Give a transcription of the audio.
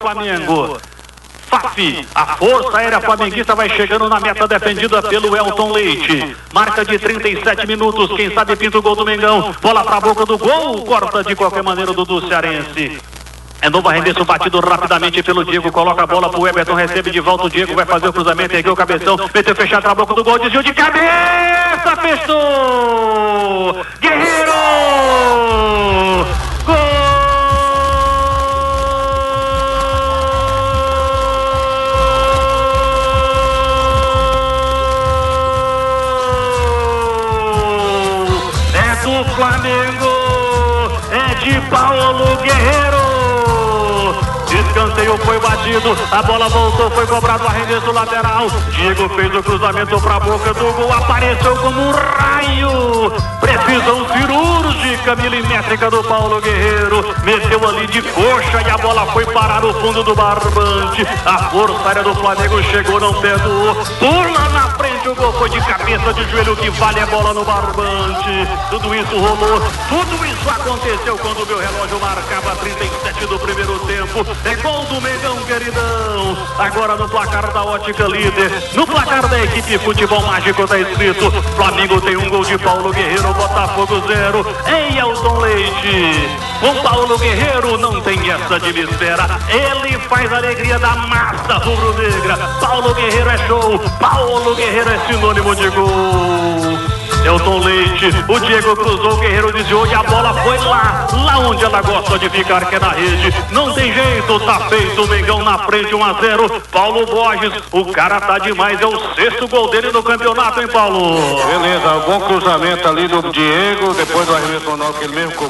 Flamengo. Fafi, a força aérea flamenguista vai chegando na meta defendida pelo Elton Leite. Marca de 37 minutos, quem sabe pinta o gol do Mengão. Bola pra boca do gol, corta de qualquer maneira do do Cearense. É novo arremesso batido rapidamente pelo Diego. Coloca a bola pro Everton, recebe de volta o Diego. Vai fazer o cruzamento, ergueu o cabeção, meteu fechado na boca do gol, desviou de cabeça, Flamengo! É de Paulo Guerreiro! Escanteio foi batido, a bola voltou, foi cobrado o arremesso lateral. Diego fez o cruzamento para a boca do gol, apareceu como um raio. Precisão cirúrgica milimétrica do Paulo Guerreiro. Meteu ali de coxa e a bola foi parar no fundo do barbante. A força aérea do Flamengo chegou, não perdoou. Pula na frente, cabeça, de joelho, que vale a bola no barbante. Tudo isso rolou, tudo isso aconteceu quando o meu relógio marcava 37 do primeiro tempo. É gol do Mengão, queridão. Agora no placar da ótica líder. No placar da equipe Futebol Mágico tá escrito: Flamengo tem um gol de Paulo Guerreiro, Botafogo zero. Em Elton Leite. Com Paulo Guerreiro não tem essa de espera. Ele faz a alegria da massa rubro-negra. Paulo Guerreiro é show. Paulo Guerreiro é sinônimo de gol. Elton Leite, o Diego cruzou, o Guerreiro desviou e a bola foi lá, lá onde ela gosta de ficar, que é na rede. Não tem jeito, tá feito, o Mengão na frente, 1 a 0 Paulo Borges, o cara tá demais, é o sexto gol dele no campeonato, hein, Paulo? Beleza, bom cruzamento ali do Diego, depois do arremesso manual que ele mesmo